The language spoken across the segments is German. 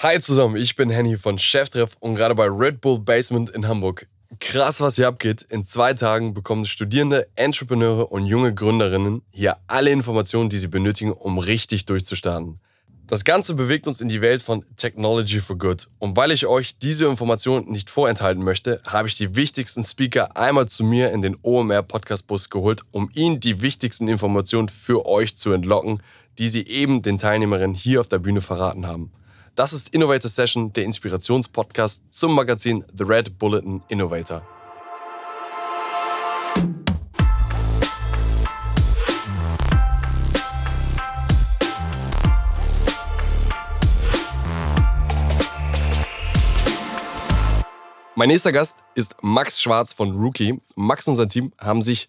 Hi zusammen, ich bin Henny von Cheftreff und gerade bei Red Bull Basement in Hamburg. Krass, was hier abgeht. In zwei Tagen bekommen Studierende, Entrepreneure und junge Gründerinnen hier alle Informationen, die sie benötigen, um richtig durchzustarten. Das Ganze bewegt uns in die Welt von Technology for Good. Und weil ich euch diese Informationen nicht vorenthalten möchte, habe ich die wichtigsten Speaker einmal zu mir in den OMR Podcast Bus geholt, um ihnen die wichtigsten Informationen für euch zu entlocken, die sie eben den Teilnehmerinnen hier auf der Bühne verraten haben. Das ist Innovator Session, der Inspirationspodcast zum Magazin The Red Bulletin Innovator. Mein nächster Gast ist Max Schwarz von Rookie. Max und sein Team haben sich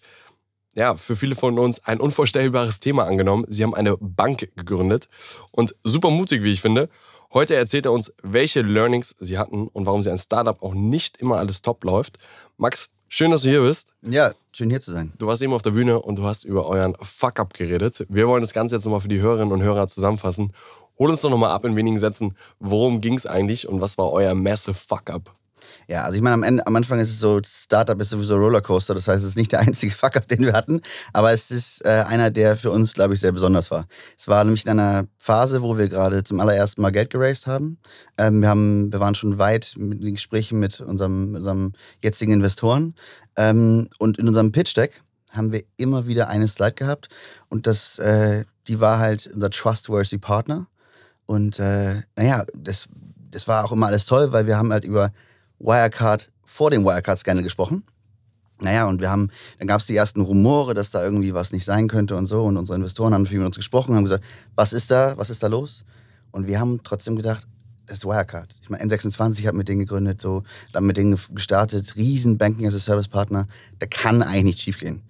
ja, für viele von uns ein unvorstellbares Thema angenommen. Sie haben eine Bank gegründet und super mutig, wie ich finde. Heute erzählt er uns, welche Learnings sie hatten und warum sie ein Startup auch nicht immer alles top läuft. Max, schön, dass du hier bist. Ja, schön hier zu sein. Du warst eben auf der Bühne und du hast über euren Fuck-up geredet. Wir wollen das Ganze jetzt nochmal für die Hörerinnen und Hörer zusammenfassen. Hol uns doch nochmal ab in wenigen Sätzen. Worum ging es eigentlich und was war euer massive Fuck-up? Ja, also ich meine, am, Ende, am Anfang ist es so, Startup ist sowieso Rollercoaster, das heißt, es ist nicht der einzige Fuck-up, den wir hatten, aber es ist äh, einer, der für uns, glaube ich, sehr besonders war. Es war nämlich in einer Phase, wo wir gerade zum allerersten Mal Geld geraced haben. Ähm, wir, haben wir waren schon weit mit den Gesprächen mit unserem, unserem jetzigen Investoren ähm, und in unserem Pitch-Deck haben wir immer wieder eine Slide gehabt und das, äh, die war halt unser trustworthy Partner und äh, naja, das, das war auch immer alles toll, weil wir haben halt über Wirecard vor dem Wirecard-Scandal gesprochen. Naja, und wir haben, dann gab es die ersten Rumore, dass da irgendwie was nicht sein könnte und so. Und unsere Investoren haben viel mit uns gesprochen, haben gesagt, was ist da, was ist da los? Und wir haben trotzdem gedacht, das ist Wirecard. Ich meine, N26 hat mit denen gegründet, so, dann mit denen gestartet, riesen Banking as a Service Partner. Da kann eigentlich nichts schiefgehen.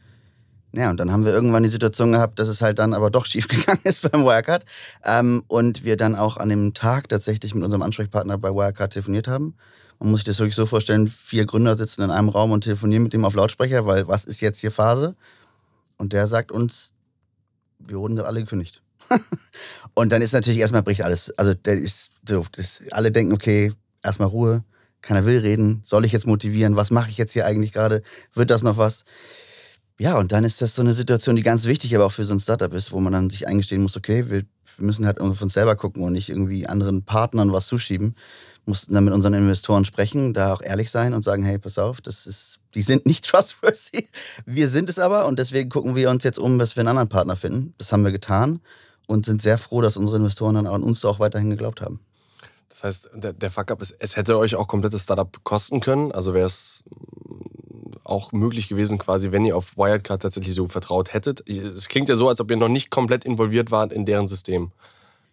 Ja, und dann haben wir irgendwann die Situation gehabt, dass es halt dann aber doch schiefgegangen ist beim Wirecard. Ähm, und wir dann auch an dem Tag tatsächlich mit unserem Ansprechpartner bei Wirecard telefoniert haben. Man muss sich das wirklich so vorstellen, vier Gründer sitzen in einem Raum und telefonieren mit dem auf Lautsprecher, weil was ist jetzt hier Phase? Und der sagt uns, wir wurden dann alle gekündigt. und dann ist natürlich erstmal bricht alles. Also der ist so, das, alle denken, okay, erstmal Ruhe, keiner will reden, soll ich jetzt motivieren, was mache ich jetzt hier eigentlich gerade, wird das noch was? Ja, und dann ist das so eine Situation, die ganz wichtig aber auch für so ein Startup ist, wo man dann sich eingestehen muss, okay, wir müssen halt auf uns selber gucken und nicht irgendwie anderen Partnern was zuschieben mussten dann mit unseren Investoren sprechen, da auch ehrlich sein und sagen, hey, pass auf, das ist, die sind nicht trustworthy. Wir sind es aber und deswegen gucken wir uns jetzt um, dass wir einen anderen Partner finden. Das haben wir getan und sind sehr froh, dass unsere Investoren dann an uns auch weiterhin geglaubt haben. Das heißt, der, der Fuck-up ist, es hätte euch auch komplettes Startup kosten können. Also wäre es auch möglich gewesen, quasi, wenn ihr auf Wirecard tatsächlich so vertraut hättet. Es klingt ja so, als ob ihr noch nicht komplett involviert wart in deren System.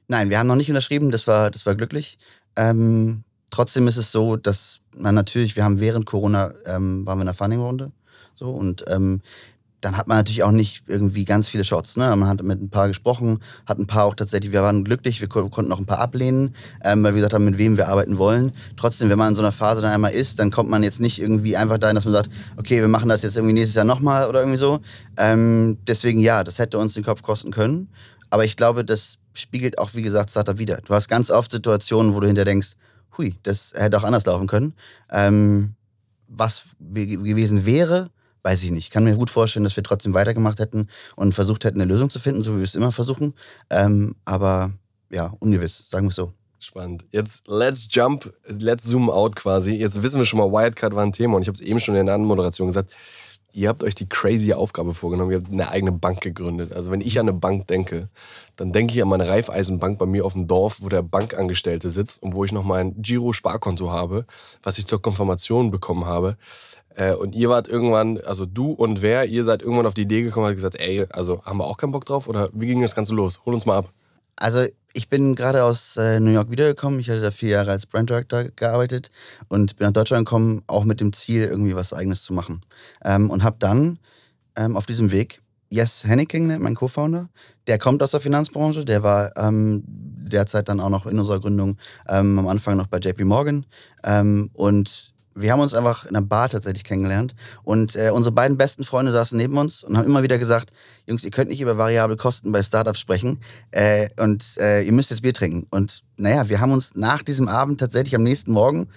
Nein, wir haben noch nicht unterschrieben, das war, das war glücklich. Ähm, trotzdem ist es so, dass man natürlich, wir haben während Corona, ähm, waren wir in der Funding-Runde. So, und ähm, dann hat man natürlich auch nicht irgendwie ganz viele Shots. Ne? Man hat mit ein paar gesprochen, hat ein paar auch tatsächlich, wir waren glücklich, wir konnten auch ein paar ablehnen, ähm, weil wir gesagt haben, mit wem wir arbeiten wollen. Trotzdem, wenn man in so einer Phase dann einmal ist, dann kommt man jetzt nicht irgendwie einfach dahin, dass man sagt, okay, wir machen das jetzt irgendwie nächstes Jahr nochmal oder irgendwie so. Ähm, deswegen ja, das hätte uns den Kopf kosten können. Aber ich glaube, das spiegelt auch, wie gesagt, Startup wieder. Du hast ganz oft Situationen, wo du hinter denkst, hui, das hätte auch anders laufen können. Ähm, was gewesen wäre, weiß ich nicht. Ich kann mir gut vorstellen, dass wir trotzdem weitergemacht hätten und versucht hätten, eine Lösung zu finden, so wie wir es immer versuchen. Ähm, aber ja, ungewiss, sagen wir es so. Spannend. Jetzt let's jump, let's zoom out quasi. Jetzt wissen wir schon mal, Wildcard war ein Thema und ich habe es eben schon in der Anmoderation gesagt ihr habt euch die crazy Aufgabe vorgenommen, ihr habt eine eigene Bank gegründet. Also wenn ich an eine Bank denke, dann denke ich an meine Raiffeisenbank bei mir auf dem Dorf, wo der Bankangestellte sitzt und wo ich noch mein Giro-Sparkonto habe, was ich zur Konfirmation bekommen habe. Äh, und ihr wart irgendwann, also du und wer, ihr seid irgendwann auf die Idee gekommen und habt gesagt, ey, also haben wir auch keinen Bock drauf? Oder wie ging das Ganze los? Hol uns mal ab. Also ich bin gerade aus äh, New York wiedergekommen. Ich hatte da vier Jahre als Brand Director gearbeitet und bin nach Deutschland gekommen, auch mit dem Ziel, irgendwie was Eigenes zu machen. Ähm, und habe dann ähm, auf diesem Weg Yes Henniking, ne, mein Co-Founder, der kommt aus der Finanzbranche, der war ähm, derzeit dann auch noch in unserer Gründung ähm, am Anfang noch bei JP Morgan. Ähm, und wir haben uns einfach in einer Bar tatsächlich kennengelernt und äh, unsere beiden besten Freunde saßen neben uns und haben immer wieder gesagt, Jungs, ihr könnt nicht über variable Kosten bei Startups sprechen äh, und äh, ihr müsst jetzt Bier trinken. Und naja, wir haben uns nach diesem Abend tatsächlich am nächsten Morgen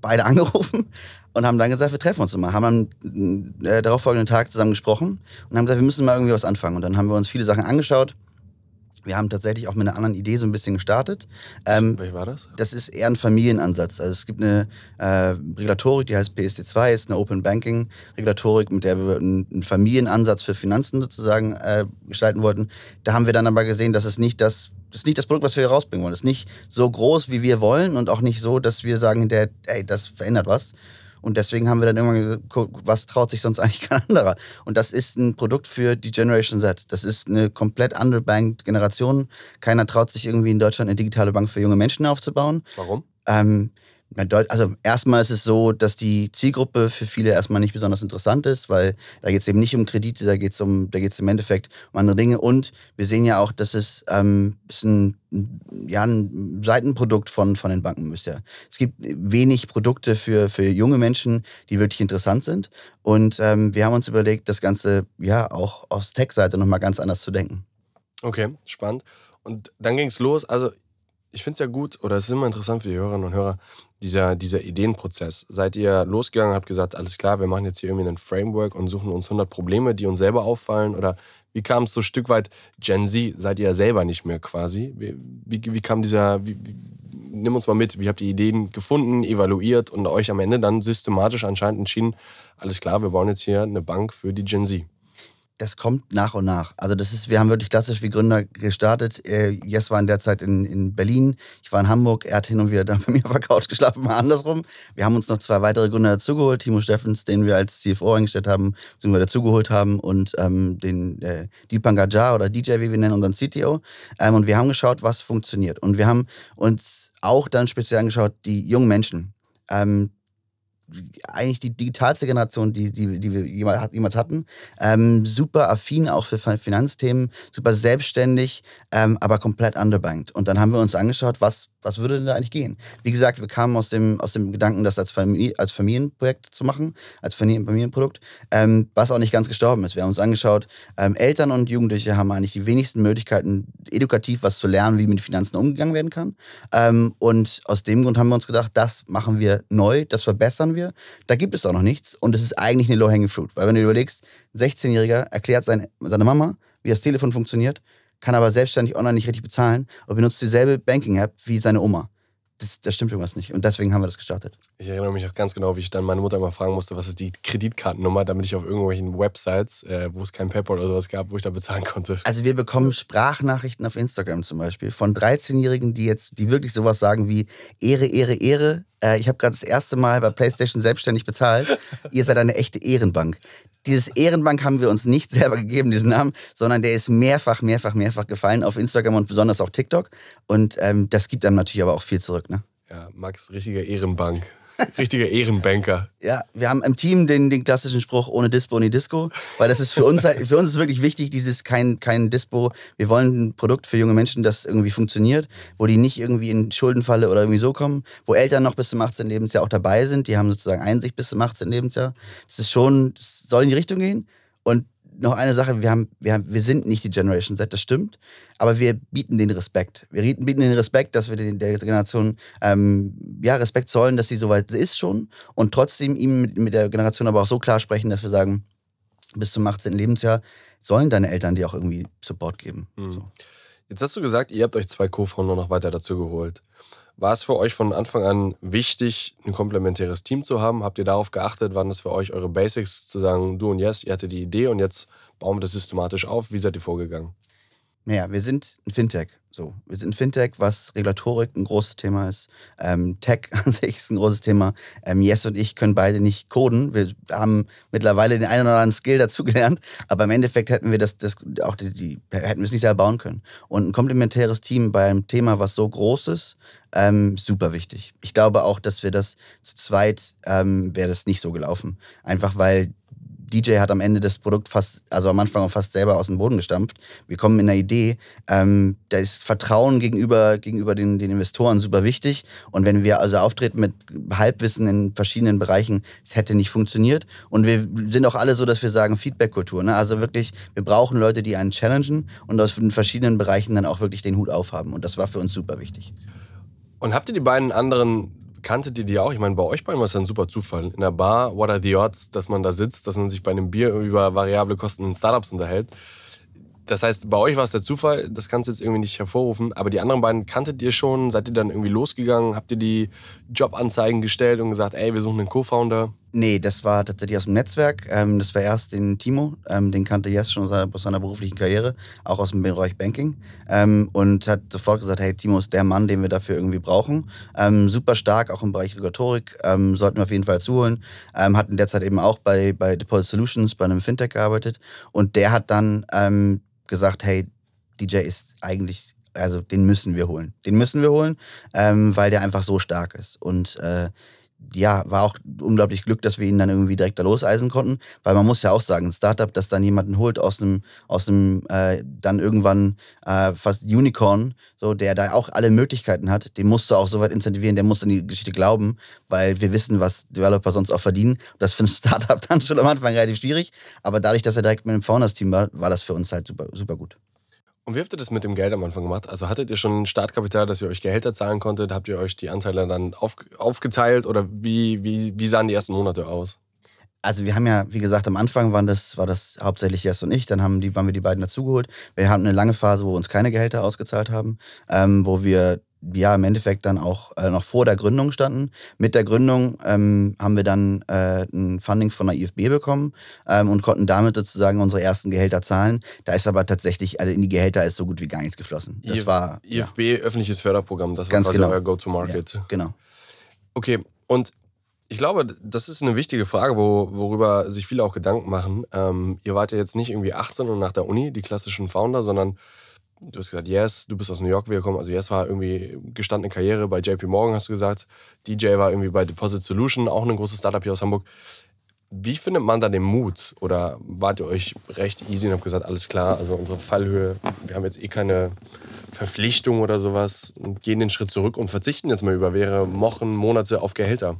beide angerufen und haben dann gesagt, wir treffen uns immer. Haben am äh, darauffolgenden Tag zusammen gesprochen und haben gesagt, wir müssen mal irgendwie was anfangen. Und dann haben wir uns viele Sachen angeschaut wir haben tatsächlich auch mit einer anderen Idee so ein bisschen gestartet. Ähm, Welche war das? Das ist eher ein Familienansatz. Also es gibt eine äh, Regulatorik, die heißt PSD2, ist eine Open Banking Regulatorik, mit der wir einen Familienansatz für Finanzen sozusagen äh, gestalten wollten. Da haben wir dann aber gesehen, dass es nicht das das ist nicht das Produkt, was wir hier rausbringen wollen. Das ist nicht so groß, wie wir wollen und auch nicht so, dass wir sagen, der, ey, das verändert was, und deswegen haben wir dann irgendwann geguckt, was traut sich sonst eigentlich kein anderer? Und das ist ein Produkt für die Generation Z. Das ist eine komplett underbanked Generation. Keiner traut sich irgendwie in Deutschland eine digitale Bank für junge Menschen aufzubauen. Warum? Ähm, also erstmal ist es so, dass die Zielgruppe für viele erstmal nicht besonders interessant ist, weil da geht es eben nicht um Kredite, da geht es um, da geht's im Endeffekt um andere Dinge. Und wir sehen ja auch, dass es ähm, ist ein, ja, ein Seitenprodukt von, von den Banken bisher. Es gibt wenig Produkte für, für junge Menschen, die wirklich interessant sind. Und ähm, wir haben uns überlegt, das Ganze ja auch aus Tech-Seite nochmal ganz anders zu denken. Okay, spannend. Und dann ging es los. Also ich finde es ja gut, oder es ist immer interessant für die Hörerinnen und Hörer, dieser, dieser Ideenprozess. Seid ihr losgegangen habt gesagt, alles klar, wir machen jetzt hier irgendwie ein Framework und suchen uns 100 Probleme, die uns selber auffallen? Oder wie kam es so ein Stück weit, Gen Z, seid ihr ja selber nicht mehr quasi? Wie, wie, wie kam dieser, wie, nimm uns mal mit, wie habt ihr Ideen gefunden, evaluiert und euch am Ende dann systematisch anscheinend entschieden, alles klar, wir bauen jetzt hier eine Bank für die Gen Z? Das kommt nach und nach. Also das ist, wir haben wirklich klassisch wie Gründer gestartet. Äh, Jess war in der Zeit in, in Berlin, ich war in Hamburg, er hat hin und wieder dann bei mir auf der Couch geschlafen, mal andersrum. Wir haben uns noch zwei weitere Gründer dazugeholt, Timo Steffens, den wir als CFO eingestellt haben, beziehungsweise dazugeholt haben und ähm, den äh, Deepankar Jha oder DJ, wie wir nennen, unseren CTO. Ähm, und wir haben geschaut, was funktioniert. Und wir haben uns auch dann speziell angeschaut, die jungen Menschen. Ähm, eigentlich die digitalste Generation, die, die, die wir jemals hatten. Ähm, super affin auch für Finanzthemen, super selbstständig, ähm, aber komplett underbanked. Und dann haben wir uns angeschaut, was was würde denn da eigentlich gehen? Wie gesagt, wir kamen aus dem, aus dem Gedanken, das als, Familie, als Familienprojekt zu machen, als Familienprodukt, ähm, was auch nicht ganz gestorben ist. Wir haben uns angeschaut, ähm, Eltern und Jugendliche haben eigentlich die wenigsten Möglichkeiten, edukativ was zu lernen, wie mit Finanzen umgegangen werden kann. Ähm, und aus dem Grund haben wir uns gedacht, das machen wir neu, das verbessern wir. Da gibt es auch noch nichts und es ist eigentlich eine Low-Hanging Fruit. Weil wenn du überlegst, ein 16-Jähriger erklärt seine, seine Mama, wie das Telefon funktioniert, kann aber selbstständig online nicht richtig bezahlen und benutzt dieselbe Banking-App wie seine Oma. Das, das, stimmt irgendwas nicht. Und deswegen haben wir das gestartet. Ich erinnere mich auch ganz genau, wie ich dann meine Mutter immer fragen musste, was ist die Kreditkartennummer, damit ich auf irgendwelchen Websites, äh, wo es kein PayPal oder sowas gab, wo ich da bezahlen konnte. Also wir bekommen Sprachnachrichten auf Instagram zum Beispiel von 13-Jährigen, die jetzt, die wirklich sowas sagen wie Ehre, Ehre, Ehre. Äh, ich habe gerade das erste Mal bei PlayStation selbstständig bezahlt. Ihr seid eine echte Ehrenbank dieses Ehrenbank haben wir uns nicht selber gegeben, diesen Namen, sondern der ist mehrfach, mehrfach, mehrfach gefallen auf Instagram und besonders auch TikTok. Und ähm, das gibt dann natürlich aber auch viel zurück. Ne? Ja, Max, richtiger Ehrenbank. Richtiger Ehrenbanker. Ja, wir haben im Team den, den klassischen Spruch ohne Dispo, ohne Disco, weil das ist für uns, für uns ist wirklich wichtig, dieses kein, kein Dispo. Wir wollen ein Produkt für junge Menschen, das irgendwie funktioniert, wo die nicht irgendwie in Schuldenfalle oder irgendwie so kommen, wo Eltern noch bis zum 18. Lebensjahr auch dabei sind, die haben sozusagen Einsicht bis zum 18. Lebensjahr. Das ist schon, das soll in die Richtung gehen und noch eine Sache, wir, haben, wir, haben, wir sind nicht die Generation Z, das stimmt, aber wir bieten den Respekt. Wir bieten den Respekt, dass wir den, der Generation ähm, ja, Respekt zollen, dass sie soweit ist schon und trotzdem ihm mit, mit der Generation aber auch so klar sprechen, dass wir sagen, bis zum 18. Lebensjahr sollen deine Eltern dir auch irgendwie Support geben. Mhm. So. Jetzt hast du gesagt, ihr habt euch zwei Co-Founder noch weiter dazu geholt. War es für euch von Anfang an wichtig, ein komplementäres Team zu haben? Habt ihr darauf geachtet? Waren das für euch eure Basics, zu sagen, du und Yes, ihr hattet die Idee und jetzt bauen wir das systematisch auf? Wie seid ihr vorgegangen? Naja, wir sind ein Fintech. So, wir sind ein Fintech, was Regulatorik ein großes Thema ist. Ähm, Tech an sich ist ein großes Thema. Ähm, Yes und ich können beide nicht coden. Wir haben mittlerweile den einen oder anderen Skill dazugelernt, aber im Endeffekt hätten wir das, das auch die, die, hätten wir es nicht selber bauen können. Und ein komplementäres Team bei einem Thema, was so groß ist, ähm, super wichtig. Ich glaube auch, dass wir das zu zweit ähm, wäre das nicht so gelaufen. Einfach weil DJ hat am Ende das Produkt fast, also am Anfang auch fast selber aus dem Boden gestampft. Wir kommen in einer Idee, ähm, da ist Vertrauen gegenüber, gegenüber den, den Investoren super wichtig. Und wenn wir also auftreten mit Halbwissen in verschiedenen Bereichen, es hätte nicht funktioniert. Und wir sind auch alle so, dass wir sagen Feedback-Kultur. Ne? Also wirklich, wir brauchen Leute, die einen challengen und aus den verschiedenen Bereichen dann auch wirklich den Hut aufhaben. Und das war für uns super wichtig. Und habt ihr die beiden anderen kanntet ihr die auch? Ich meine, bei euch beiden war es ein super Zufall. In der Bar, what are the odds, dass man da sitzt, dass man sich bei einem Bier über variable Kosten in Startups unterhält. Das heißt, bei euch war es der Zufall, das kannst du jetzt irgendwie nicht hervorrufen, aber die anderen beiden kanntet ihr schon, seid ihr dann irgendwie losgegangen, habt ihr die Jobanzeigen gestellt und gesagt, ey, wir suchen einen Co-Founder? Nee, das war tatsächlich aus dem Netzwerk. Ähm, das war erst den Timo, ähm, den kannte Jess schon aus seiner beruflichen Karriere, auch aus dem Bereich Banking. Ähm, und hat sofort gesagt, hey, Timo ist der Mann, den wir dafür irgendwie brauchen. super stark, auch im Bereich Regulatorik, sollten wir auf jeden Fall zuholen. hat in der Zeit eben auch bei, bei Deposit Solutions, bei einem Fintech gearbeitet. Und der hat dann gesagt, hey, DJ ist eigentlich, also den müssen wir holen. Den müssen wir holen, ähm, weil der einfach so stark ist. Und äh, ja, war auch unglaublich Glück, dass wir ihn dann irgendwie direkt da loseisen konnten, weil man muss ja auch sagen, ein Startup, das dann jemanden holt aus einem, aus einem äh, dann irgendwann äh, fast Unicorn, so der da auch alle Möglichkeiten hat, den musst du auch so weit incentivieren, der muss an die Geschichte glauben, weil wir wissen, was Developer sonst auch verdienen. Das für ein Startup dann schon am Anfang relativ schwierig, aber dadurch, dass er direkt mit dem Founders-Team war, war das für uns halt super, super gut. Und wie habt ihr das mit dem Geld am Anfang gemacht? Also hattet ihr schon Startkapital, dass ihr euch Gehälter zahlen konntet? Habt ihr euch die Anteile dann auf, aufgeteilt oder wie, wie, wie sahen die ersten Monate aus? Also wir haben ja, wie gesagt, am Anfang waren das, war das hauptsächlich Jess und ich, dann haben die, waren wir die beiden dazugeholt. Wir hatten eine lange Phase, wo wir uns keine Gehälter ausgezahlt haben, ähm, wo wir ja im Endeffekt dann auch äh, noch vor der Gründung standen. Mit der Gründung ähm, haben wir dann äh, ein Funding von der IFB bekommen ähm, und konnten damit sozusagen unsere ersten Gehälter zahlen. Da ist aber tatsächlich, also in die Gehälter ist so gut wie gar nichts geflossen. Das IF war IFB, ja. öffentliches Förderprogramm, das Ganz war quasi genau. euer Go-to-Market. Ja, genau. Okay, und ich glaube, das ist eine wichtige Frage, wo, worüber sich viele auch Gedanken machen. Ähm, ihr wart ja jetzt nicht irgendwie 18 und nach der Uni, die klassischen Founder, sondern du hast gesagt, Yes, du bist aus New York wiedergekommen. Also Yes war irgendwie gestandene Karriere bei JP Morgan, hast du gesagt. DJ war irgendwie bei Deposit Solution, auch ein großes Startup hier aus Hamburg. Wie findet man da den Mut? Oder wart ihr euch recht easy und habt gesagt, alles klar, also unsere Fallhöhe, wir haben jetzt eh keine Verpflichtung oder sowas gehen den Schritt zurück und verzichten jetzt mal über mehrere Wochen, Monate auf Gehälter?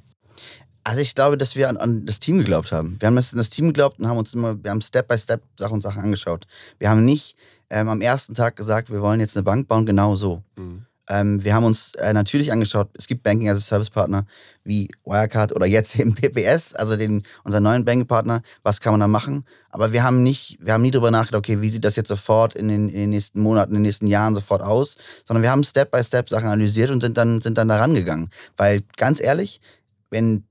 Also ich glaube, dass wir an, an, das Team geglaubt haben. Wir haben das, an das Team geglaubt und haben uns immer, wir haben Step by Step Sachen und Sachen angeschaut. Wir haben nicht ähm, am ersten Tag gesagt, wir wollen jetzt eine Bank bauen, genau so. Mhm. Ähm, wir haben uns äh, natürlich angeschaut, es gibt Banking as a Service Partner wie Wirecard oder jetzt eben PPS, also den, unseren neuen Banking-Partner. Was kann man da machen? Aber wir haben nicht, wir haben nie darüber nachgedacht, okay, wie sieht das jetzt sofort in den, in den nächsten Monaten, in den nächsten Jahren sofort aus? Sondern wir haben Step by Step Sachen analysiert und sind dann, sind dann da rangegangen. Weil ganz ehrlich, wenn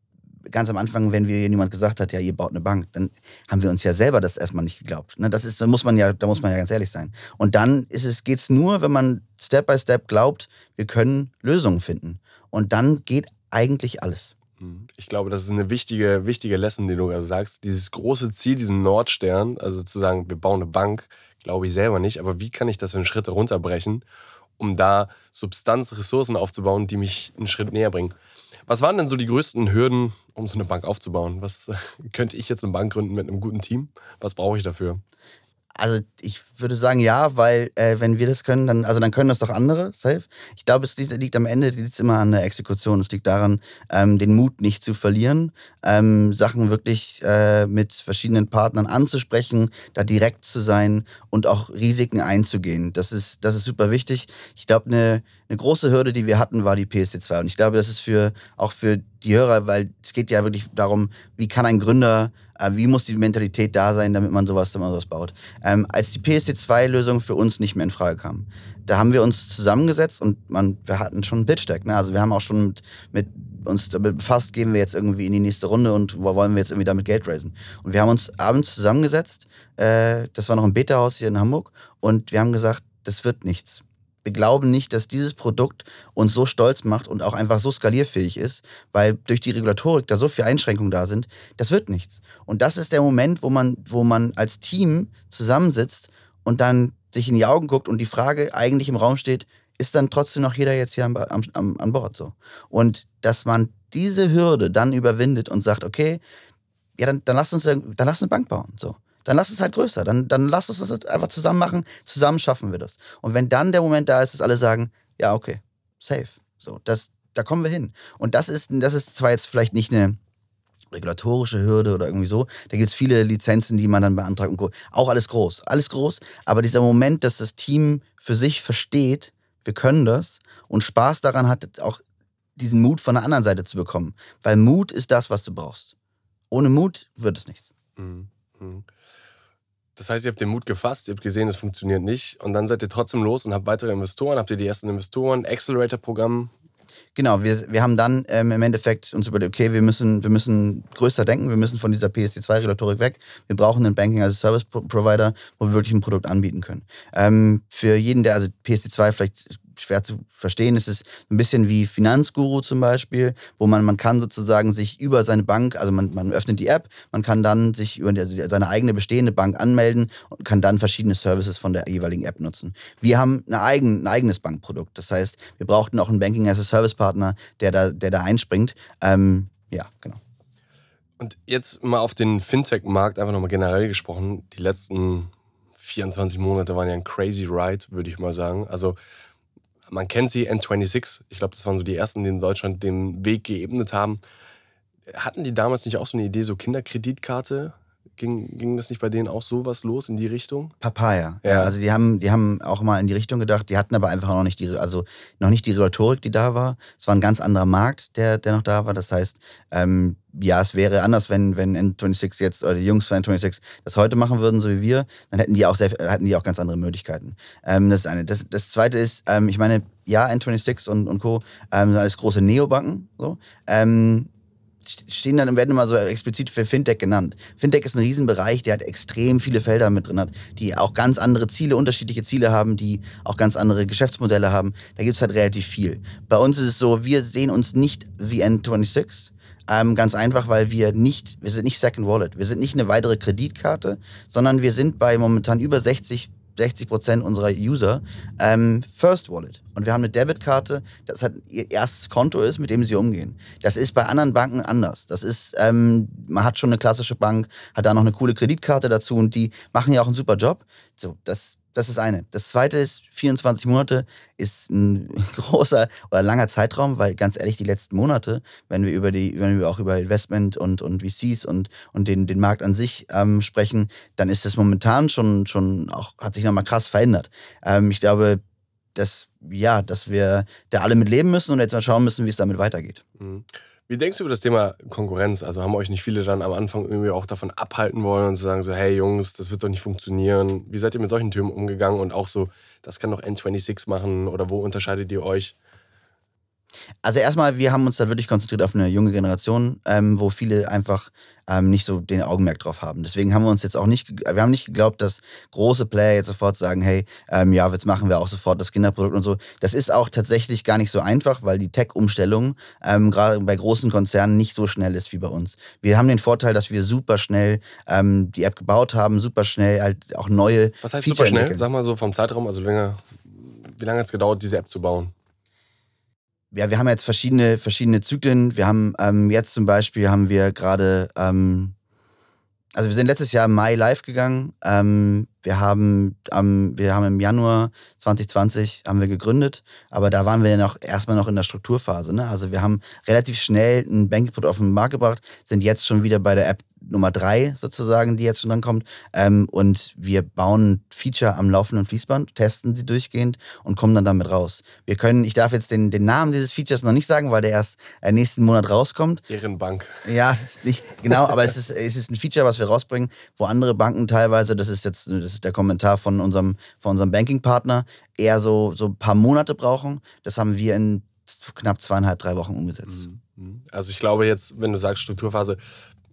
ganz am Anfang, wenn mir jemand gesagt hat, ja, ihr baut eine Bank, dann haben wir uns ja selber das erstmal nicht geglaubt. Ne? Das ist, da muss man ja, da muss man ja ganz ehrlich sein. Und dann ist es, geht's nur, wenn man Step by Step glaubt, wir können Lösungen finden. Und dann geht eigentlich alles. Mhm. Ich glaube, das ist eine wichtige, wichtige Lesson, die du gerade sagst. Dieses große Ziel, diesen Nordstern, also zu sagen, wir bauen eine Bank, glaube ich selber nicht. Aber wie kann ich das in Schritte runterbrechen, um da Substanz, Ressourcen aufzubauen, die mich einen Schritt näher bringen? Was waren denn so die größten Hürden, um so eine Bank aufzubauen? Was könnte ich jetzt eine Bank gründen mit einem guten Team? Was brauche ich dafür? Also ich würde sagen ja, weil äh, wenn wir das können, dann, also dann können das doch andere, safe. Ich glaube, es liegt, am Ende liegt immer an der Exekution. Es liegt daran, ähm, den Mut nicht zu verlieren, ähm, Sachen wirklich äh, mit verschiedenen Partnern anzusprechen, da direkt zu sein und auch Risiken einzugehen. Das ist, das ist super wichtig. Ich glaube, eine, eine große Hürde, die wir hatten, war die PSD2. Und ich glaube, das ist für auch für die Hörer, weil es geht ja wirklich darum, wie kann ein Gründer äh, wie muss die Mentalität da sein, damit man sowas, damit man sowas baut. Ähm, als die PSD2-Lösung für uns nicht mehr in Frage kam, da haben wir uns zusammengesetzt und man, wir hatten schon ein Pitch-Deck. Ne? Also wir haben auch schon mit, mit uns damit befasst, gehen wir jetzt irgendwie in die nächste Runde und wo wollen wir jetzt irgendwie damit Geld raisen. Und wir haben uns abends zusammengesetzt, äh, das war noch im Beta-Haus hier in Hamburg, und wir haben gesagt, das wird nichts glauben nicht, dass dieses Produkt uns so stolz macht und auch einfach so skalierfähig ist, weil durch die Regulatorik da so viele Einschränkungen da sind. Das wird nichts. Und das ist der Moment, wo man, wo man als Team zusammensitzt und dann sich in die Augen guckt und die Frage eigentlich im Raum steht, ist dann trotzdem noch jeder jetzt hier am, am, an Bord so. Und dass man diese Hürde dann überwindet und sagt, okay, ja, dann, dann lass uns dann lass eine Bank bauen. So. Dann lass es halt größer. Dann, dann lass uns das einfach zusammen machen. Zusammen schaffen wir das. Und wenn dann der Moment da ist, dass alle sagen, ja, okay, safe. So, das, da kommen wir hin. Und das ist, das ist zwar jetzt vielleicht nicht eine regulatorische Hürde oder irgendwie so. Da gibt es viele Lizenzen, die man dann beantragt und auch alles groß. Alles groß. Aber dieser Moment, dass das Team für sich versteht, wir können das und Spaß daran hat, auch diesen Mut von der anderen Seite zu bekommen. Weil Mut ist das, was du brauchst. Ohne Mut wird es nichts. Mhm. mhm. Das heißt, ihr habt den Mut gefasst, ihr habt gesehen, es funktioniert nicht und dann seid ihr trotzdem los und habt weitere Investoren, habt ihr die ersten Investoren, Accelerator-Programm Genau, wir, wir haben dann ähm, im Endeffekt uns überlegt, okay, wir müssen, wir müssen größer denken, wir müssen von dieser PSD2-Regulatorik weg. Wir brauchen einen Banking as a Service Provider, wo wir wirklich ein Produkt anbieten können. Ähm, für jeden, der, also PSD2 vielleicht schwer zu verstehen. Es ist ein bisschen wie Finanzguru zum Beispiel, wo man, man kann sozusagen sich über seine Bank, also man, man öffnet die App, man kann dann sich über die, seine eigene bestehende Bank anmelden und kann dann verschiedene Services von der jeweiligen App nutzen. Wir haben eine eigen, ein eigenes Bankprodukt. Das heißt, wir brauchten auch einen Banking as a Service Partner, der da, der da einspringt. Ähm, ja, genau. Und jetzt mal auf den Fintech-Markt einfach nochmal generell gesprochen. Die letzten 24 Monate waren ja ein crazy ride, würde ich mal sagen. Also man kennt sie, N26. Ich glaube, das waren so die ersten, die in Deutschland den Weg geebnet haben. Hatten die damals nicht auch so eine Idee, so Kinderkreditkarte? Ging, ging das nicht bei denen auch sowas los in die Richtung? Papaya. Ja. ja. also die haben, die haben auch mal in die Richtung gedacht. Die hatten aber einfach noch nicht die, also noch nicht die Regulatorik, die da war. Es war ein ganz anderer Markt, der, der noch da war. Das heißt, ähm, ja, es wäre anders, wenn, wenn N26 jetzt, oder die Jungs von N26 das heute machen würden, so wie wir, dann hätten die auch, sehr, hätten die auch ganz andere Möglichkeiten. Ähm, das ist eine. Das, das zweite ist, ähm, ich meine, ja, N26 und, und Co. Ähm, sind alles große Neobanken. So. Ähm, stehen dann werden immer so explizit für Fintech genannt. Fintech ist ein Riesenbereich, der hat extrem viele Felder mit drin hat, die auch ganz andere Ziele, unterschiedliche Ziele haben, die auch ganz andere Geschäftsmodelle haben. Da gibt es halt relativ viel. Bei uns ist es so, wir sehen uns nicht wie N26. Ähm, ganz einfach, weil wir nicht, wir sind nicht Second Wallet, wir sind nicht eine weitere Kreditkarte, sondern wir sind bei momentan über 60 60 Prozent unserer User ähm, First Wallet. Und wir haben eine Debitkarte, das halt ihr erstes Konto ist, mit dem sie umgehen. Das ist bei anderen Banken anders. Das ist, ähm, man hat schon eine klassische Bank, hat da noch eine coole Kreditkarte dazu und die machen ja auch einen super Job. So, das das ist eine. Das zweite ist, 24 Monate ist ein großer oder langer Zeitraum, weil ganz ehrlich, die letzten Monate, wenn wir über die, wenn wir auch über Investment und, und VCs und, und den, den Markt an sich ähm, sprechen, dann ist das momentan schon, schon auch, hat sich nochmal krass verändert. Ähm, ich glaube, dass, ja, dass wir da alle mit leben müssen und jetzt mal schauen müssen, wie es damit weitergeht. Mhm. Wie denkst du über das Thema Konkurrenz? Also haben euch nicht viele dann am Anfang irgendwie auch davon abhalten wollen und zu sagen so, hey Jungs, das wird doch nicht funktionieren. Wie seid ihr mit solchen Türen umgegangen und auch so, das kann doch N26 machen oder wo unterscheidet ihr euch? Also erstmal, wir haben uns da wirklich konzentriert auf eine junge Generation, ähm, wo viele einfach ähm, nicht so den Augenmerk drauf haben. Deswegen haben wir uns jetzt auch nicht, wir haben nicht geglaubt, dass große Player jetzt sofort sagen, hey, ähm, ja, jetzt machen wir auch sofort das Kinderprodukt und so. Das ist auch tatsächlich gar nicht so einfach, weil die Tech-Umstellung ähm, gerade bei großen Konzernen nicht so schnell ist wie bei uns. Wir haben den Vorteil, dass wir super schnell ähm, die App gebaut haben, super schnell halt auch neue. Was heißt Feature super schnell? Sag mal so vom Zeitraum, also länger, wie lange hat es gedauert, diese App zu bauen? Ja, wir haben jetzt verschiedene, verschiedene Zyklen. Wir haben ähm, jetzt zum Beispiel haben wir gerade, ähm, also wir sind letztes Jahr im Mai live gegangen. Ähm, wir haben, ähm, wir haben im Januar 2020 haben wir gegründet, aber da waren wir ja noch erstmal noch in der Strukturphase. Ne? Also wir haben relativ schnell ein Bankingprodukt auf den Markt gebracht, sind jetzt schon wieder bei der App Nummer drei sozusagen, die jetzt schon dann kommt. Ähm, und wir bauen Feature am laufenden Fließband, testen sie durchgehend und kommen dann damit raus. Wir können, ich darf jetzt den, den Namen dieses Features noch nicht sagen, weil der erst äh, nächsten Monat rauskommt. Deren Bank. Ja, nicht genau, aber es ist, es ist ein Feature, was wir rausbringen, wo andere Banken teilweise, das ist jetzt das ist der Kommentar von unserem, von unserem Banking-Partner, eher so, so ein paar Monate brauchen. Das haben wir in knapp zweieinhalb, drei Wochen umgesetzt. Mhm. Mhm. Also ich glaube jetzt, wenn du sagst Strukturphase,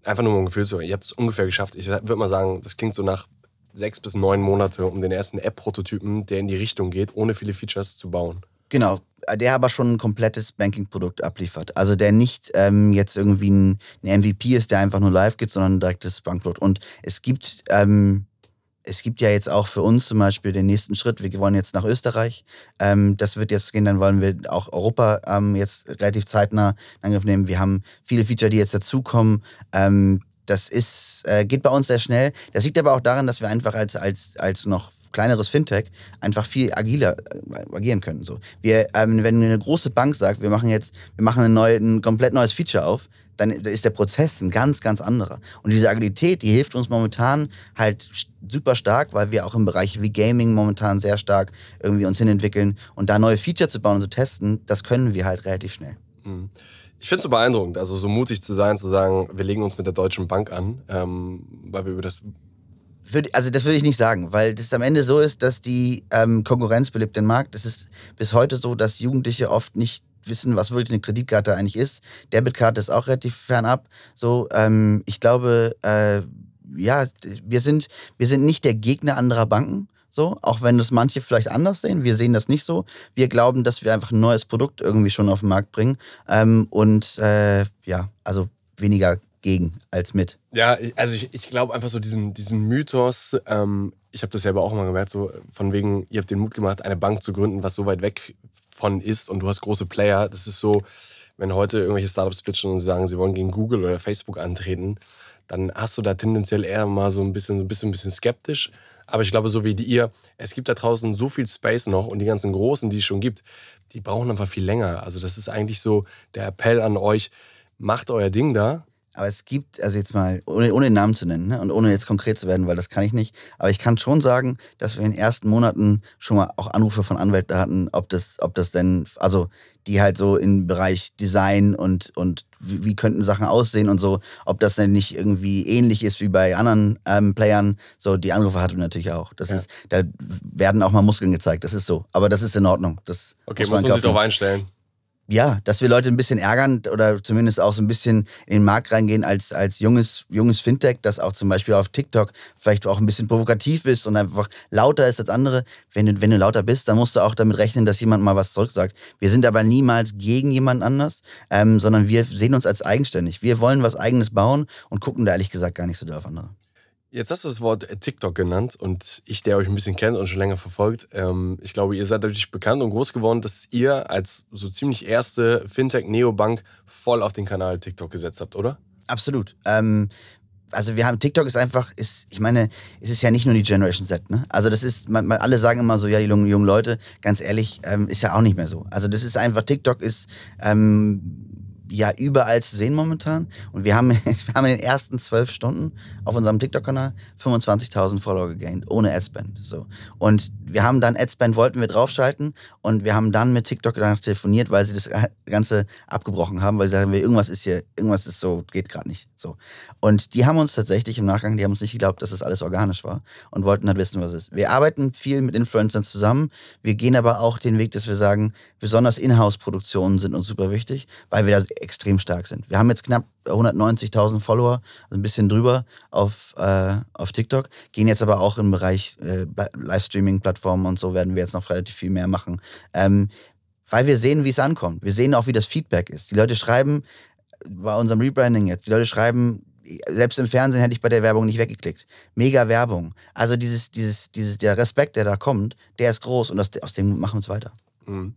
einfach nur um ein Gefühl zu haben, ihr habt es ungefähr geschafft. Ich würde mal sagen, das klingt so nach sechs bis neun Monate, um den ersten App-Prototypen, der in die Richtung geht, ohne viele Features zu bauen. Genau, der aber schon ein komplettes Banking-Produkt abliefert. Also der nicht ähm, jetzt irgendwie ein, ein, MVP ist, der einfach nur live geht, sondern ein direktes Bankprodukt. Und es gibt ähm, es gibt ja jetzt auch für uns zum Beispiel den nächsten Schritt. Wir wollen jetzt nach Österreich. Ähm, das wird jetzt gehen, dann wollen wir auch Europa ähm, jetzt relativ zeitnah in Angriff nehmen. Wir haben viele Feature, die jetzt dazukommen. Ähm, das ist, äh, geht bei uns sehr schnell. Das liegt aber auch daran, dass wir einfach als, als, als noch kleineres Fintech einfach viel agiler äh, agieren können. So. Wir, ähm, wenn eine große Bank sagt, wir machen jetzt, wir machen ein, neu, ein komplett neues Feature auf, dann ist der Prozess ein ganz, ganz anderer. Und diese Agilität, die hilft uns momentan halt super stark, weil wir auch im Bereich wie Gaming momentan sehr stark irgendwie uns hinentwickeln. Und da neue Feature zu bauen und zu testen, das können wir halt relativ schnell. Mhm. Ich finde es so beeindruckend, also so mutig zu sein, zu sagen, wir legen uns mit der Deutschen Bank an, ähm, weil wir über das also das würde ich nicht sagen, weil das am Ende so ist, dass die ähm, Konkurrenz belebt den Markt. Es ist bis heute so, dass Jugendliche oft nicht wissen, was wirklich eine Kreditkarte eigentlich ist. Debitkarte ist auch relativ fernab. So, ähm, ich glaube, äh, ja, wir sind, wir sind nicht der Gegner anderer Banken. So, auch wenn das manche vielleicht anders sehen. Wir sehen das nicht so. Wir glauben, dass wir einfach ein neues Produkt irgendwie schon auf den Markt bringen. Ähm, und äh, ja, also weniger gegen als mit. Ja, also ich, ich glaube einfach so diesen, diesen Mythos, ähm, ich habe das selber auch mal gemerkt, so von wegen, ihr habt den Mut gemacht, eine Bank zu gründen, was so weit weg von ist und du hast große Player. Das ist so, wenn heute irgendwelche Startups pitchen und sagen, sie wollen gegen Google oder Facebook antreten, dann hast du da tendenziell eher mal so ein bisschen, so ein bisschen, ein bisschen skeptisch. Aber ich glaube, so wie die ihr, es gibt da draußen so viel Space noch und die ganzen Großen, die es schon gibt, die brauchen einfach viel länger. Also das ist eigentlich so der Appell an euch, macht euer Ding da, aber es gibt, also jetzt mal, ohne, ohne den Namen zu nennen ne, und ohne jetzt konkret zu werden, weil das kann ich nicht, aber ich kann schon sagen, dass wir in den ersten Monaten schon mal auch Anrufe von Anwälten hatten, ob das, ob das denn, also die halt so im Bereich Design und, und wie, wie könnten Sachen aussehen und so, ob das denn nicht irgendwie ähnlich ist wie bei anderen ähm, Playern. So, die Anrufe hatten wir natürlich auch. Das ja. ist, da werden auch mal Muskeln gezeigt, das ist so. Aber das ist in Ordnung. Das okay, muss man, muss man sich darauf einstellen ja, dass wir Leute ein bisschen ärgern oder zumindest auch so ein bisschen in den Markt reingehen als, als junges, junges Fintech, das auch zum Beispiel auf TikTok vielleicht auch ein bisschen provokativ ist und einfach lauter ist als andere. Wenn du, wenn du lauter bist, dann musst du auch damit rechnen, dass jemand mal was zurücksagt. Wir sind aber niemals gegen jemand anders, ähm, sondern wir sehen uns als eigenständig. Wir wollen was Eigenes bauen und gucken da ehrlich gesagt gar nicht so auf andere. Jetzt hast du das Wort TikTok genannt und ich, der euch ein bisschen kennt und schon länger verfolgt, ähm, ich glaube, ihr seid dadurch bekannt und groß geworden, dass ihr als so ziemlich erste Fintech-Neobank voll auf den Kanal TikTok gesetzt habt, oder? Absolut. Ähm, also wir haben TikTok ist einfach, ist, ich meine, es ist ja nicht nur die Generation Z, ne? Also das ist, man, man alle sagen immer so, ja, die jungen, jungen Leute, ganz ehrlich, ähm, ist ja auch nicht mehr so. Also das ist einfach, TikTok ist ähm, ja überall zu sehen momentan. Und wir haben, wir haben in den ersten zwölf Stunden auf unserem TikTok-Kanal 25.000 Follower gegaint, ohne Adspend. So. Und wir haben dann Adspend wollten wir draufschalten und wir haben dann mit TikTok danach telefoniert, weil sie das Ganze abgebrochen haben, weil sie sagen, irgendwas ist hier, irgendwas ist so, geht gerade nicht. So. Und die haben uns tatsächlich im Nachgang, die haben uns nicht geglaubt, dass das alles organisch war und wollten halt wissen, was es ist. Wir arbeiten viel mit Influencern zusammen. Wir gehen aber auch den Weg, dass wir sagen, besonders Inhouse-Produktionen sind uns super wichtig, weil wir da extrem stark sind. Wir haben jetzt knapp 190.000 Follower, also ein bisschen drüber auf, äh, auf TikTok, gehen jetzt aber auch im Bereich äh, Livestreaming-Plattformen und so werden wir jetzt noch relativ viel mehr machen. Ähm, weil wir sehen, wie es ankommt. Wir sehen auch, wie das Feedback ist. Die Leute schreiben, bei unserem Rebranding jetzt, die Leute schreiben, selbst im Fernsehen hätte ich bei der Werbung nicht weggeklickt. Mega Werbung. Also dieses, dieses, dieses, der Respekt, der da kommt, der ist groß und aus, dem machen wir uns weiter. Mhm.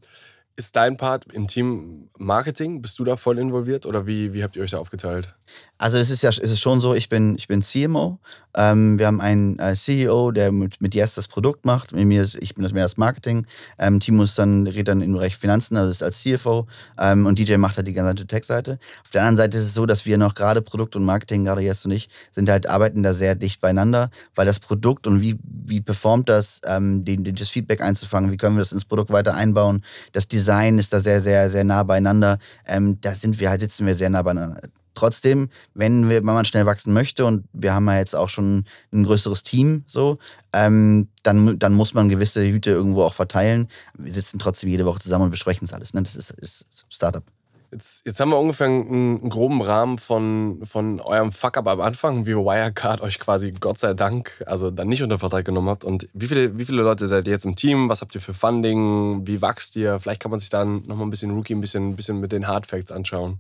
Ist dein Part im Team Marketing? Bist du da voll involviert oder wie, wie habt ihr euch da aufgeteilt? Also es ist ja es ist schon so, ich bin, ich bin CMO. Ähm, wir haben einen äh, CEO, der mit, mit Yes das Produkt macht. Mit mir, ich bin das mehr das Marketing. Ähm, Timo ist dann, redet dann im Bereich Finanzen, also ist als CFO. Ähm, und DJ macht halt die ganze Tech-Seite. Auf der anderen Seite ist es so, dass wir noch gerade Produkt und Marketing, gerade Yes und ich, sind halt, arbeiten da sehr dicht beieinander, weil das Produkt und wie, wie performt das, ähm, den, den, das Feedback einzufangen, wie können wir das ins Produkt weiter einbauen. Das Design ist da sehr, sehr, sehr nah beieinander. Ähm, da sind wir halt, sitzen wir sehr nah beieinander trotzdem, wenn, wir, wenn man schnell wachsen möchte und wir haben ja jetzt auch schon ein größeres Team, so, ähm, dann, dann muss man gewisse Hüte irgendwo auch verteilen. Wir sitzen trotzdem jede Woche zusammen und besprechen es alles. Ne? Das ist, ist Startup. Jetzt, jetzt haben wir ungefähr einen, einen groben Rahmen von, von eurem Fuck-up am Anfang, wie Wirecard euch quasi Gott sei Dank, also dann nicht unter Vertrag genommen habt. Und wie viele, wie viele Leute seid ihr jetzt im Team? Was habt ihr für Funding? Wie wächst ihr? Vielleicht kann man sich dann nochmal ein bisschen Rookie, ein bisschen, ein bisschen mit den Hard Facts anschauen.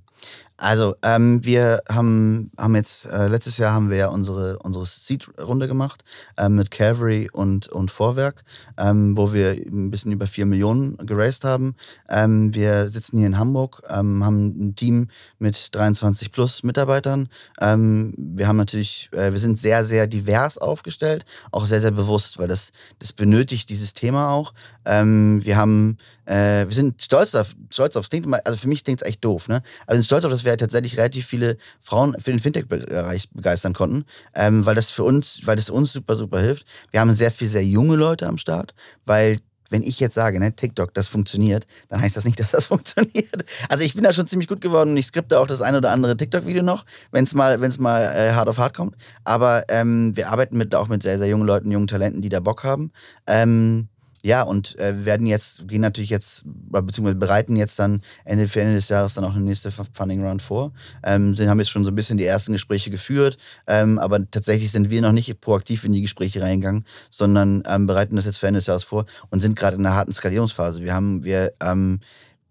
Also, ähm, wir haben, haben jetzt, äh, letztes Jahr haben wir ja unsere, unsere Seed-Runde gemacht ähm, mit Calvary und, und Vorwerk, ähm, wo wir ein bisschen über 4 Millionen geraced haben. Ähm, wir sitzen hier in Hamburg, ähm, haben ein Team mit 23 plus Mitarbeitern. Ähm, wir haben natürlich, äh, wir sind sehr, sehr divers aufgestellt, auch sehr, sehr bewusst, weil das, das benötigt dieses Thema auch. wir haben äh, wir sind stolz auf, stolz auf, klingt also für mich klingt es echt doof, ne? Sind stolz auf, dass wir halt tatsächlich relativ viele Frauen für den Fintech-Bereich begeistern konnten, ähm, weil das für uns, weil das uns super, super hilft. Wir haben sehr viel sehr junge Leute am Start, weil wenn ich jetzt sage, ne, TikTok, das funktioniert, dann heißt das nicht, dass das funktioniert. Also ich bin da schon ziemlich gut geworden und ich skripte auch das eine oder andere TikTok-Video noch, wenn es mal, wenn's mal äh, hart auf hart kommt. Aber ähm, wir arbeiten mit, auch mit sehr, sehr jungen Leuten, jungen Talenten, die da Bock haben. Ähm, ja, und äh, werden jetzt, gehen natürlich jetzt, beziehungsweise bereiten jetzt dann Ende für Ende des Jahres dann auch eine nächste Funding Round vor. Ähm, sie haben jetzt schon so ein bisschen die ersten Gespräche geführt, ähm, aber tatsächlich sind wir noch nicht proaktiv in die Gespräche reingegangen, sondern ähm, bereiten das jetzt für Ende des Jahres vor und sind gerade in einer harten Skalierungsphase. Wir haben, wir, ähm,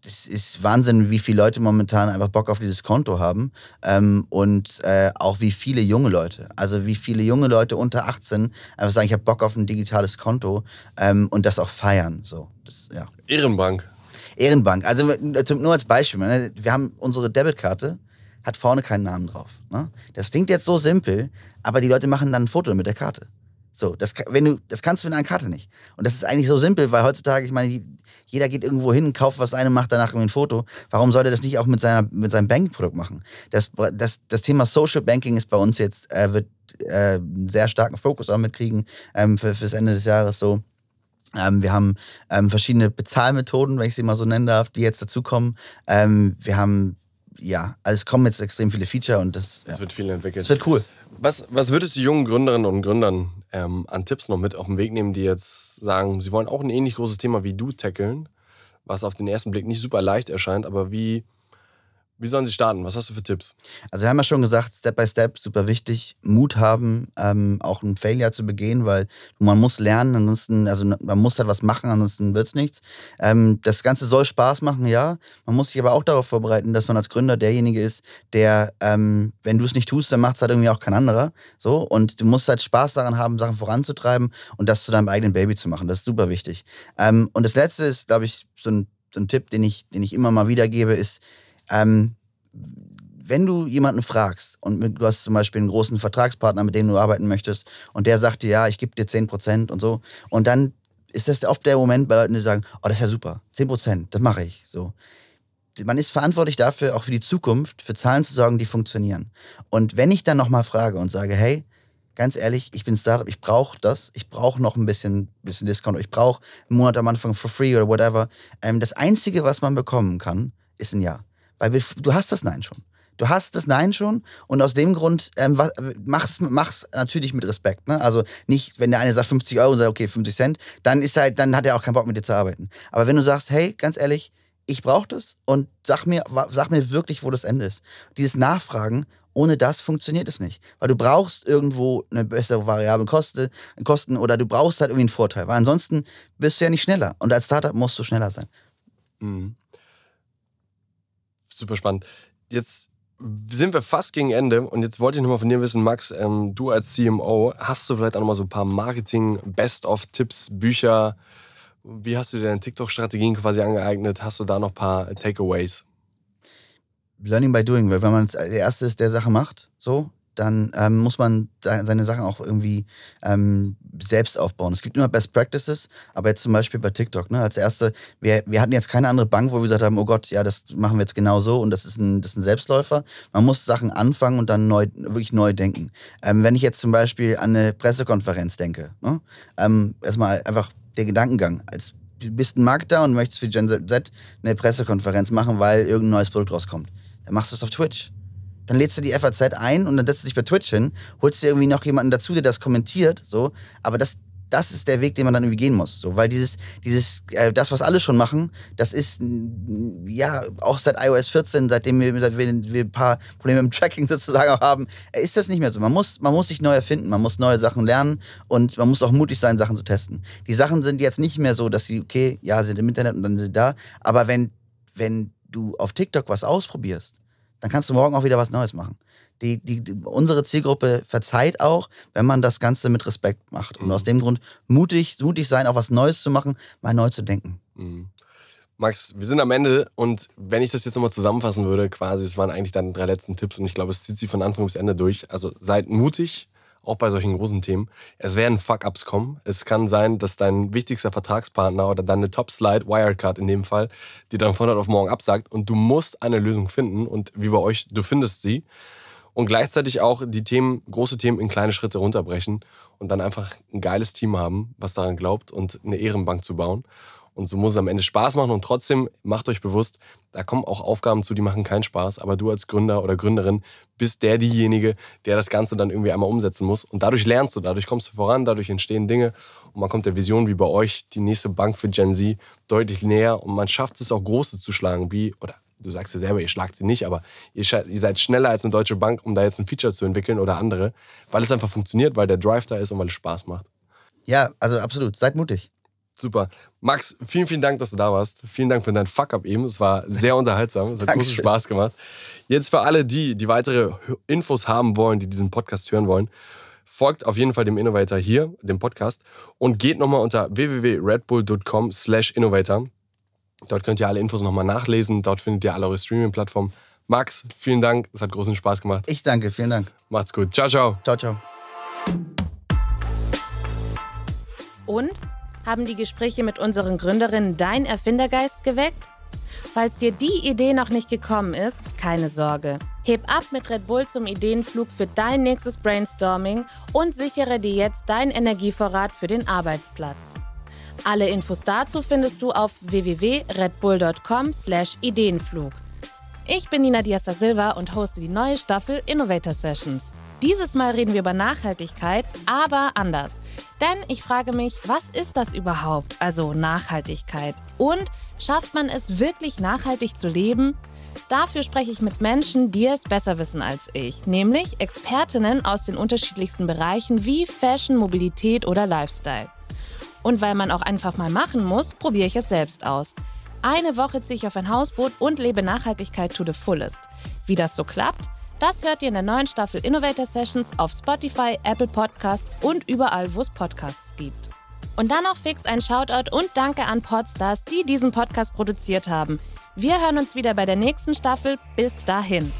es ist Wahnsinn, wie viele Leute momentan einfach Bock auf dieses Konto haben ähm, und äh, auch wie viele junge Leute, also wie viele junge Leute unter 18 einfach sagen, ich habe Bock auf ein digitales Konto ähm, und das auch feiern. So, das, ja. Ehrenbank. Ehrenbank. Also nur als Beispiel, ne? wir haben unsere Debitkarte, hat vorne keinen Namen drauf. Ne? Das klingt jetzt so simpel, aber die Leute machen dann ein Foto mit der Karte. So, das, wenn du, das kannst du mit einer Karte nicht. Und das ist eigentlich so simpel, weil heutzutage, ich meine, jeder geht irgendwo hin, kauft was eine, macht danach irgendwie ein Foto. Warum soll er das nicht auch mit, seiner, mit seinem Bankprodukt machen? Das, das, das Thema Social Banking ist bei uns jetzt, äh, wird äh, einen sehr starken Fokus auch mitkriegen ähm, für, fürs Ende des Jahres so. Ähm, wir haben ähm, verschiedene Bezahlmethoden, wenn ich sie mal so nennen darf, die jetzt dazukommen. Ähm, wir haben, ja, also es kommen jetzt extrem viele Feature und das. Es ja. wird viel entwickelt. Es wird cool. Was, was würdest du jungen Gründerinnen und Gründern ähm, an Tipps noch mit auf den Weg nehmen, die jetzt sagen, sie wollen auch ein ähnlich großes Thema wie du tackeln, was auf den ersten Blick nicht super leicht erscheint, aber wie wie sollen sie starten? Was hast du für Tipps? Also wir haben ja schon gesagt, Step by Step, super wichtig. Mut haben, ähm, auch ein Failure zu begehen, weil man muss lernen, ansonsten, also man muss halt was machen, ansonsten wird es nichts. Ähm, das Ganze soll Spaß machen, ja. Man muss sich aber auch darauf vorbereiten, dass man als Gründer derjenige ist, der, ähm, wenn du es nicht tust, dann macht es halt irgendwie auch kein anderer. So, und du musst halt Spaß daran haben, Sachen voranzutreiben und das zu deinem eigenen Baby zu machen. Das ist super wichtig. Ähm, und das letzte ist, glaube ich, so ein, so ein Tipp, den ich, den ich immer mal wieder gebe, ist, ähm, wenn du jemanden fragst und du hast zum Beispiel einen großen Vertragspartner, mit dem du arbeiten möchtest, und der sagt dir, ja, ich gebe dir 10% und so, und dann ist das oft der Moment bei Leuten, die sagen, oh, das ist ja super, 10%, das mache ich. So. Man ist verantwortlich dafür, auch für die Zukunft, für Zahlen zu sorgen, die funktionieren. Und wenn ich dann nochmal frage und sage, hey, ganz ehrlich, ich bin Startup, ich brauche das, ich brauche noch ein bisschen, bisschen Discount, ich brauche einen Monat am Anfang for free oder whatever. Ähm, das Einzige, was man bekommen kann, ist ein Ja. Weil wir, du hast das Nein schon. Du hast das Nein schon und aus dem Grund ähm, was, mach's, mach's natürlich mit Respekt. Ne? Also nicht, wenn der eine sagt 50 Euro und sagt, okay, 50 Cent, dann ist halt, dann hat er auch keinen Bock mit dir zu arbeiten. Aber wenn du sagst, hey, ganz ehrlich, ich brauche das und sag mir, sag mir wirklich, wo das Ende ist. Dieses Nachfragen, ohne das funktioniert es nicht. Weil du brauchst irgendwo eine bessere variable Kosten, Kosten oder du brauchst halt irgendwie einen Vorteil. Weil ansonsten bist du ja nicht schneller. Und als Startup musst du schneller sein. Mhm super spannend. Jetzt sind wir fast gegen Ende und jetzt wollte ich nochmal von dir wissen, Max, ähm, du als CMO, hast du vielleicht auch nochmal so ein paar Marketing-Best-of-Tipps, Bücher? Wie hast du dir deine TikTok-Strategien quasi angeeignet? Hast du da noch ein paar Takeaways? Learning by doing, weil wenn man der Erste ist, der Sache macht, so, dann ähm, muss man seine Sachen auch irgendwie ähm, selbst aufbauen. Es gibt immer Best Practices, aber jetzt zum Beispiel bei TikTok, ne, als erste, wir, wir hatten jetzt keine andere Bank, wo wir gesagt haben, oh Gott, ja, das machen wir jetzt genau so und das ist ein, das ist ein Selbstläufer. Man muss Sachen anfangen und dann neu, wirklich neu denken. Ähm, wenn ich jetzt zum Beispiel an eine Pressekonferenz denke, ne, ähm, erstmal einfach der Gedankengang, als du bist ein Marketer und möchtest für Gen Z eine Pressekonferenz machen, weil irgendein neues Produkt rauskommt. Dann machst du es auf Twitch dann lädst du die FAZ ein und dann setzt du dich bei Twitch hin, holst dir irgendwie noch jemanden dazu, der das kommentiert, so. Aber das, das ist der Weg, den man dann irgendwie gehen muss, so. Weil dieses, dieses, äh, das, was alle schon machen, das ist, ja, auch seit iOS 14, seitdem wir, seit wir, wir ein paar Probleme im Tracking sozusagen auch haben, äh, ist das nicht mehr so. Man muss, man muss sich neu erfinden, man muss neue Sachen lernen und man muss auch mutig sein, Sachen zu testen. Die Sachen sind jetzt nicht mehr so, dass sie, okay, ja, sind im Internet und dann sind sie da, aber wenn, wenn du auf TikTok was ausprobierst, dann kannst du morgen auch wieder was Neues machen. Die, die, die, unsere Zielgruppe verzeiht auch, wenn man das Ganze mit Respekt macht. Und Mhm. aus dem Grund mutig, mutig sein, auch was Neues zu machen, mal neu zu denken. Mhm. Max, wir sind am Ende und wenn ich das jetzt nochmal zusammenfassen würde, quasi, es waren eigentlich deine drei letzten Tipps und ich glaube, es zieht sie von Anfang bis Ende durch. Also seid mutig, auch bei solchen großen Themen. Es werden Fuck-Ups kommen. Es kann sein, dass dein wichtigster Vertragspartner oder deine Top-Slide, Wirecard in dem Fall, die dann von heute auf morgen absagt und du musst eine Lösung finden und wie bei euch, du findest sie. Und gleichzeitig auch die Themen, große Themen in kleine Schritte runterbrechen und dann einfach ein geiles Team haben, was daran glaubt und eine Ehrenbank zu bauen. Und so muss es am Ende Spaß machen und trotzdem macht euch bewusst, da kommen auch Aufgaben zu, die machen keinen Spaß. Aber du als Gründer oder Gründerin bist der diejenige, der das Ganze dann irgendwie einmal umsetzen muss. Und dadurch lernst du, dadurch kommst du voran, dadurch entstehen Dinge und man kommt der Vision wie bei euch, die nächste Bank für Gen Z, deutlich näher und man schafft es auch große zu schlagen, wie, oder du sagst ja selber, ihr schlagt sie nicht, aber ihr, ihr seid schneller als eine deutsche Bank, um da jetzt ein Feature zu entwickeln oder andere, weil es einfach funktioniert, weil der Drive da ist und weil es Spaß macht. Ja, also absolut. Seid mutig. Super. Max, vielen, vielen Dank, dass du da warst. Vielen Dank für deinen Fuck-Up eben. Es war sehr unterhaltsam. Es hat großen. Spaß gemacht. Jetzt für alle die, die weitere Infos haben wollen, die diesen Podcast hören wollen, folgt auf jeden Fall dem Innovator hier, dem Podcast, und geht nochmal unter www.redbull.com slash innovator. Dort könnt ihr alle Infos nochmal nachlesen. Dort findet ihr alle eure Streaming-Plattformen. Max, vielen Dank. Es hat großen Spaß gemacht. Ich danke. Vielen Dank. Macht's gut. Ciao, ciao. Ciao, ciao. Und haben die Gespräche mit unseren Gründerinnen dein Erfindergeist geweckt? Falls dir die Idee noch nicht gekommen ist, keine Sorge. Heb ab mit Red Bull zum Ideenflug für dein nächstes Brainstorming und sichere dir jetzt deinen Energievorrat für den Arbeitsplatz. Alle Infos dazu findest du auf www.redbull.com/ideenflug. Ich bin Nina Diaz da Silva und hoste die neue Staffel Innovator Sessions. Dieses Mal reden wir über Nachhaltigkeit, aber anders. Denn ich frage mich, was ist das überhaupt? Also Nachhaltigkeit. Und schafft man es wirklich nachhaltig zu leben? Dafür spreche ich mit Menschen, die es besser wissen als ich, nämlich Expertinnen aus den unterschiedlichsten Bereichen wie Fashion, Mobilität oder Lifestyle. Und weil man auch einfach mal machen muss, probiere ich es selbst aus. Eine Woche ziehe ich auf ein Hausboot und lebe Nachhaltigkeit to the fullest. Wie das so klappt, das hört ihr in der neuen Staffel Innovator Sessions auf Spotify, Apple Podcasts und überall, wo es Podcasts gibt. Und dann noch fix ein Shoutout und Danke an Podstars, die diesen Podcast produziert haben. Wir hören uns wieder bei der nächsten Staffel. Bis dahin.